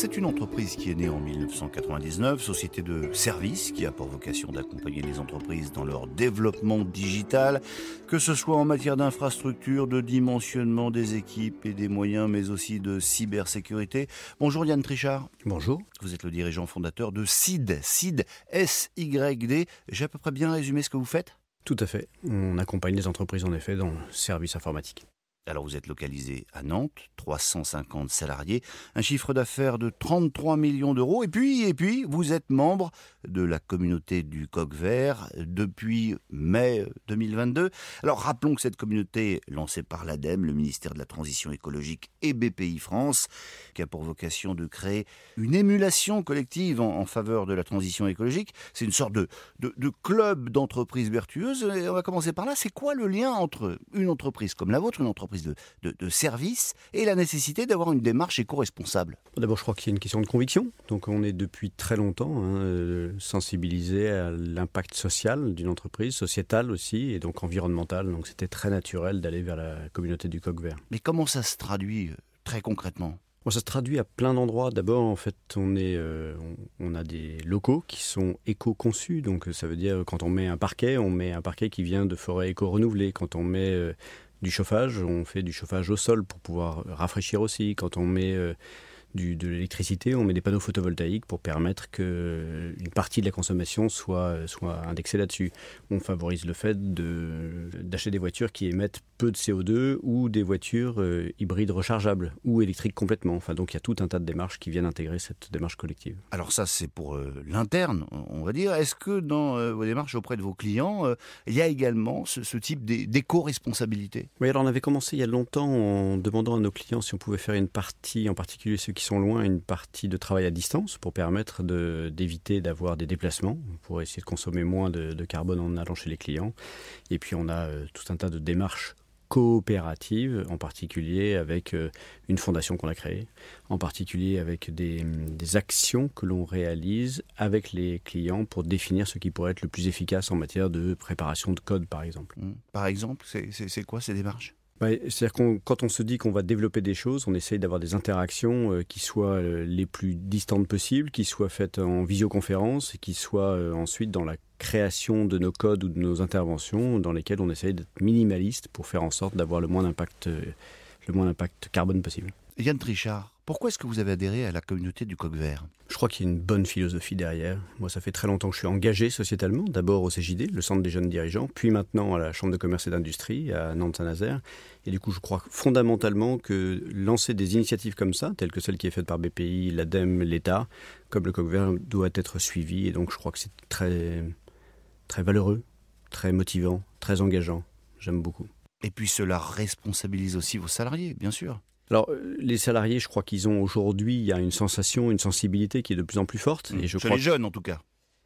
C'est une entreprise qui est née en 1999, société de services qui a pour vocation d'accompagner les entreprises dans leur développement digital, que ce soit en matière d'infrastructure, de dimensionnement des équipes et des moyens, mais aussi de cybersécurité. Bonjour Yann Trichard. Bonjour. Vous êtes le dirigeant fondateur de SID, SID, S-Y-D. J'ai à peu près bien résumé ce que vous faites? Tout à fait. On accompagne les entreprises en effet dans le service informatique. Alors vous êtes localisé à Nantes, 350 salariés, un chiffre d'affaires de 33 millions d'euros, et puis, et puis vous êtes membre de la communauté du coq vert depuis mai 2022. Alors rappelons que cette communauté, lancée par l'ADEME, le ministère de la Transition écologique et BPI France, qui a pour vocation de créer une émulation collective en, faveur de la transition écologique, c'est une sorte de, de, club d'entreprises vertueuses. On va commencer par là. C'est quoi le lien entre une entreprise comme la vôtre, une entreprise de, de, service et la nécessité d'avoir une démarche éco-responsable D'abord, je crois qu'il y a une question de conviction. Donc, on est depuis très longtemps hein, euh, sensibilisé à l'impact social d'une entreprise, sociétal aussi, et donc environnemental. Donc, c'était très naturel d'aller vers la communauté du coq vert. Mais comment ça se traduit euh, très concrètement? Ça se traduit à plein d'endroits. D'abord, en fait, on, est, euh, on, a des locaux qui sont éco-conçus. Donc, ça veut dire quand on met un parquet, on met un parquet qui vient de forêt éco-renouvelée. Quand on met du chauffage, on fait du chauffage au sol pour pouvoir rafraîchir aussi. Quand on met de l'électricité, on met des panneaux photovoltaïques pour permettre qu'une partie de la consommation soit, soit indexée là-dessus. On favorise le fait d'acheter des voitures qui émettent peu de CO2 ou des voitures euh, hybrides rechargeables ou électriques complètement. Enfin, donc il y a tout un tas de démarches qui viennent intégrer cette démarche collective. Alors ça, c'est pour euh, l'interne, on va dire. Est-ce que dans euh, vos démarches auprès de vos clients, il y a également ce, ce type d'éco-responsabilité? Oui, alors on avait commencé il y a longtemps en demandant à nos clients si on pouvait faire une partie, en particulier ceux qui sont loin, une partie de travail à distance pour permettre d'éviter d'avoir des déplacements, pour essayer de consommer moins de, carbone en allant chez les clients. Et puis on a euh, tout un tas de démarches coopératives, en particulier avec euh, une fondation qu'on a créée, en particulier avec des, actions que l'on réalise avec les clients pour définir ce qui pourrait être le plus efficace en matière de préparation de code, par exemple. Mmh. Par exemple, c'est quoi ces démarches? C'est-à-dire qu'on, quand on se dit qu'on va développer des choses, on essaye d'avoir des interactions euh, qui soient euh, les plus distantes possibles, qui soient faites en visioconférence et qui soient euh, ensuite dans la création de nos codes ou de nos interventions dans lesquelles on essaye d'être minimaliste pour faire en sorte d'avoir le moins d'impact, le moins d'impact carbone possible. Yann Trichard, pourquoi est-ce que vous avez adhéré à la communauté du coq vert? Je crois qu'il y a une bonne philosophie derrière. Moi, ça fait très longtemps que je suis engagé sociétalement, d'abord au CJD, le Centre des jeunes dirigeants, puis maintenant à la Chambre de commerce et d'industrie à Nantes-Saint-Nazaire. Et du coup, je crois fondamentalement que lancer des initiatives comme ça, telles que celle qui est faite par BPI, l'ADEME, l'État, comme le coq vert, doit être suivi. Et donc, je crois que c'est très, très valeureux, très motivant, très engageant. J'aime beaucoup. Et puis cela responsabilise aussi vos salariés, bien sûr. Alors, euh, les salariés, je crois qu'ils ont aujourd'hui, il y a une sensation, une sensibilité qui est de plus en plus forte. Mmh. Et je Chez les jeunes, en tout cas.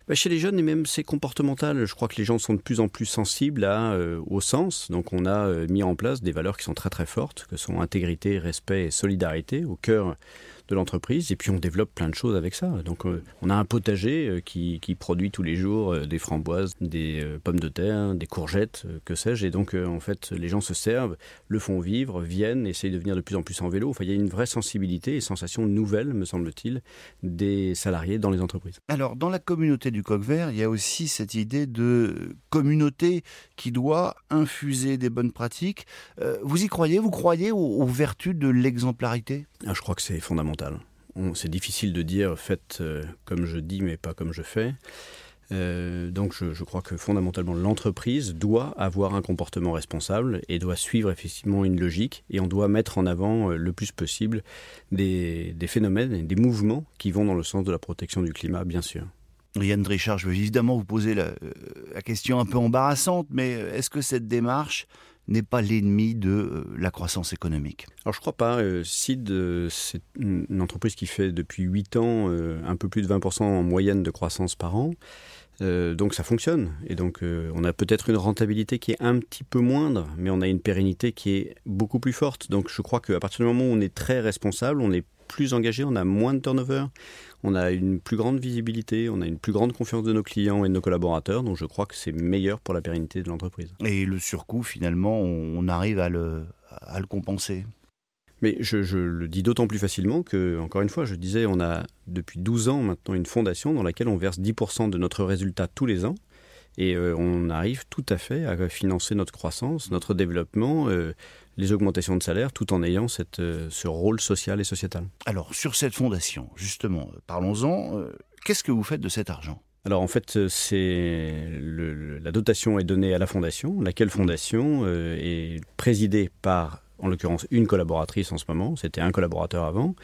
Bah, chez les jeunes, et même c'est comportemental. Je crois que les gens sont de plus en plus sensibles à, euh, au sens. Donc, on a euh, mis en place des valeurs qui sont très très fortes, que sont intégrité, respect et solidarité au cœur de l'entreprise. Et puis on développe plein de choses avec ça. Donc euh, on a un potager euh, qui, qui, produit tous les jours euh, des framboises, des pommes de terre, des courgettes, que sais-je. Et donc en fait les gens se servent, le font vivre, viennent, essayent de venir de plus en plus en vélo. Enfin il y a une vraie sensibilité et sensation nouvelle, me semble-t-il, des salariés dans les entreprises. Alors dans la communauté du coq vert, il y a aussi cette idée de communauté qui doit infuser des bonnes pratiques. vous y croyez? Vous croyez aux, vertus de l'exemplarité? Ah, Je crois que c'est fondamental c'est difficile de dire faites euh, comme je dis mais pas comme je fais. Euh, donc je, crois que fondamentalement l'entreprise doit avoir un comportement responsable et doit suivre effectivement une logique et on doit mettre en avant euh, le plus possible des, phénomènes et des mouvements qui vont dans le sens de la protection du climat bien sûr. Yann Drichard, je veux évidemment vous poser la question un peu embarrassante, mais est-ce que cette démarche n'est pas l'ennemi de euh, la croissance économique Alors je crois pas. Euh, SID, euh, c'est une entreprise qui fait depuis 8 ans un peu plus de 20% en moyenne de croissance par an. donc ça fonctionne. Et donc on a peut-être une rentabilité qui est un petit peu moindre, mais on a une pérennité qui est beaucoup plus forte. Donc je crois qu'à partir du moment où on est très responsable, on est plus engagé, on a moins de turnover, on a une plus grande visibilité, on a une plus grande confiance de nos clients et de nos collaborateurs, donc je crois que c'est meilleur pour la pérennité de l'entreprise. Et le surcoût, finalement, on arrive à le, à le compenser Mais je, je le dis d'autant plus facilement que, encore une fois, je disais, on a depuis 12 ans maintenant une fondation dans laquelle on verse 10% de notre résultat tous les ans. Et euh, on arrive tout à fait à financer notre croissance, notre développement, euh, les augmentations de salaire, tout en ayant cette, euh, ce rôle social et sociétal. Alors, sur cette fondation, justement, parlons-en. Qu'est-ce que vous faites de cet argent? Alors en fait, c'est la dotation est donnée à la fondation, laquelle fondation est présidée par, en l'occurrence, une collaboratrice en ce moment. C'était un collaborateur avant,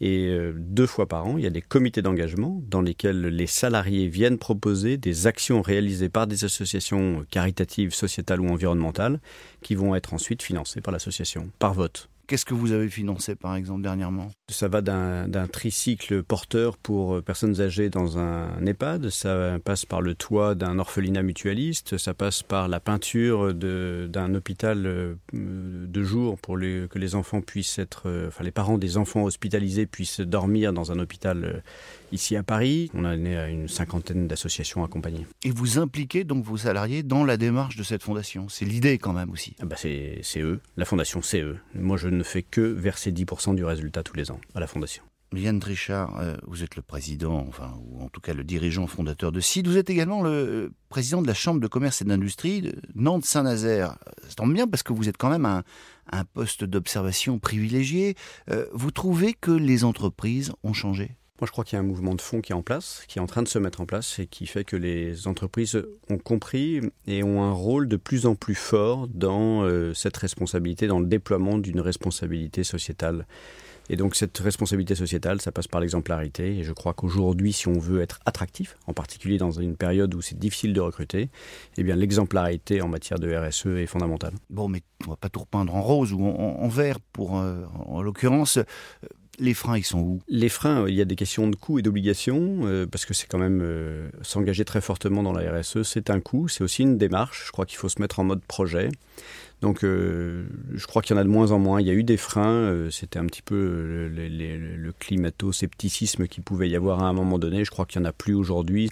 et euh, deux fois par an, il y a des comités d'engagement dans lesquels les salariés viennent proposer des actions réalisées par des associations caritatives, sociétales ou environnementales qui vont être ensuite financées par l'association, par vote. Qu'est-ce que vous avez financé, par exemple, dernièrement? Ça va d'un tricycle porteur pour euh, personnes âgées dans un EHPAD, ça passe par le toit d'un orphelinat mutualiste, ça passe par la peinture d'un hôpital euh, de jour pour que les enfants puissent être, euh, enfin les parents des enfants hospitalisés puissent dormir dans un hôpital ici à Paris. On a né à une cinquantaine d'associations accompagnées. Et vous impliquez donc vos salariés dans la démarche de cette fondation? C'est l'idée quand même aussi. Ah bah c'est eux, la fondation c'est eux. Moi je ne fais que verser 10% du résultat tous les ans à la fondation. Yann Trichard, euh, vous êtes le président, enfin, ou en tout cas le dirigeant fondateur de CID. Vous êtes également le euh, président de la Chambre de commerce et d'industrie de Nantes-Saint-Nazaire. Ça tombe bien parce que vous êtes quand même un, poste d'observation privilégié. Euh, vous trouvez que les entreprises ont changé? Moi, je crois qu'il y a un mouvement de fond qui est en place, qui est en train de se mettre en place et qui fait que les entreprises ont compris et ont un rôle de plus en plus fort dans euh, cette responsabilité, dans le déploiement d'une responsabilité sociétale. Et donc cette responsabilité sociétale, ça passe par l'exemplarité. Et je crois qu'aujourd'hui, si on veut être attractif, en particulier dans une période où c'est difficile de recruter, eh bien l'exemplarité en matière de RSE est fondamentale. Bon, mais on va pas tout repeindre en rose ou en, vert, pour, euh, en l'occurrence. Les freins, ils sont où? Les freins, il y a des questions de coûts et d'obligations, euh, parce que c'est quand même euh, s'engager très fortement dans la RSE, c'est un coût, c'est aussi une démarche. Je crois qu'il faut se mettre en mode projet. Donc euh, je crois qu'il y en a de moins en moins. Il y a eu des freins, c'était un petit peu le, le climato-scepticisme qu'il pouvait y avoir à un moment donné. Je crois qu'il n'y en a plus aujourd'hui.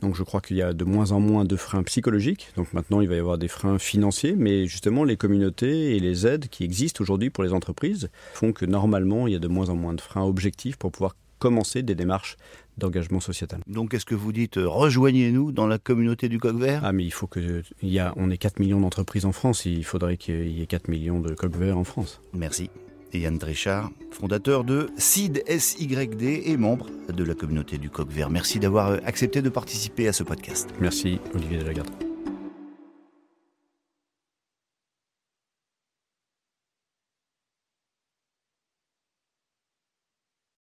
Donc je crois qu'il y a de moins en moins de freins psychologiques. Donc maintenant, il va y avoir des freins financiers, mais justement, les communautés et les aides qui existent aujourd'hui pour les entreprises font que normalement, il y a de moins en moins de freins objectifs pour pouvoir commencer des démarches d'engagement sociétal. Donc est-ce que vous dites euh, rejoignez-nous dans la communauté du coq vert? Ah mais il faut que il y a on est 4 millions d'entreprises en France, il faudrait qu'il y ait 4 millions de coqs verts en France. Merci et Yann Trichard, fondateur de SID SYD et membre de la communauté du Coq Vert. Merci d'avoir accepté de participer à ce podcast. Merci Olivier Delagarde.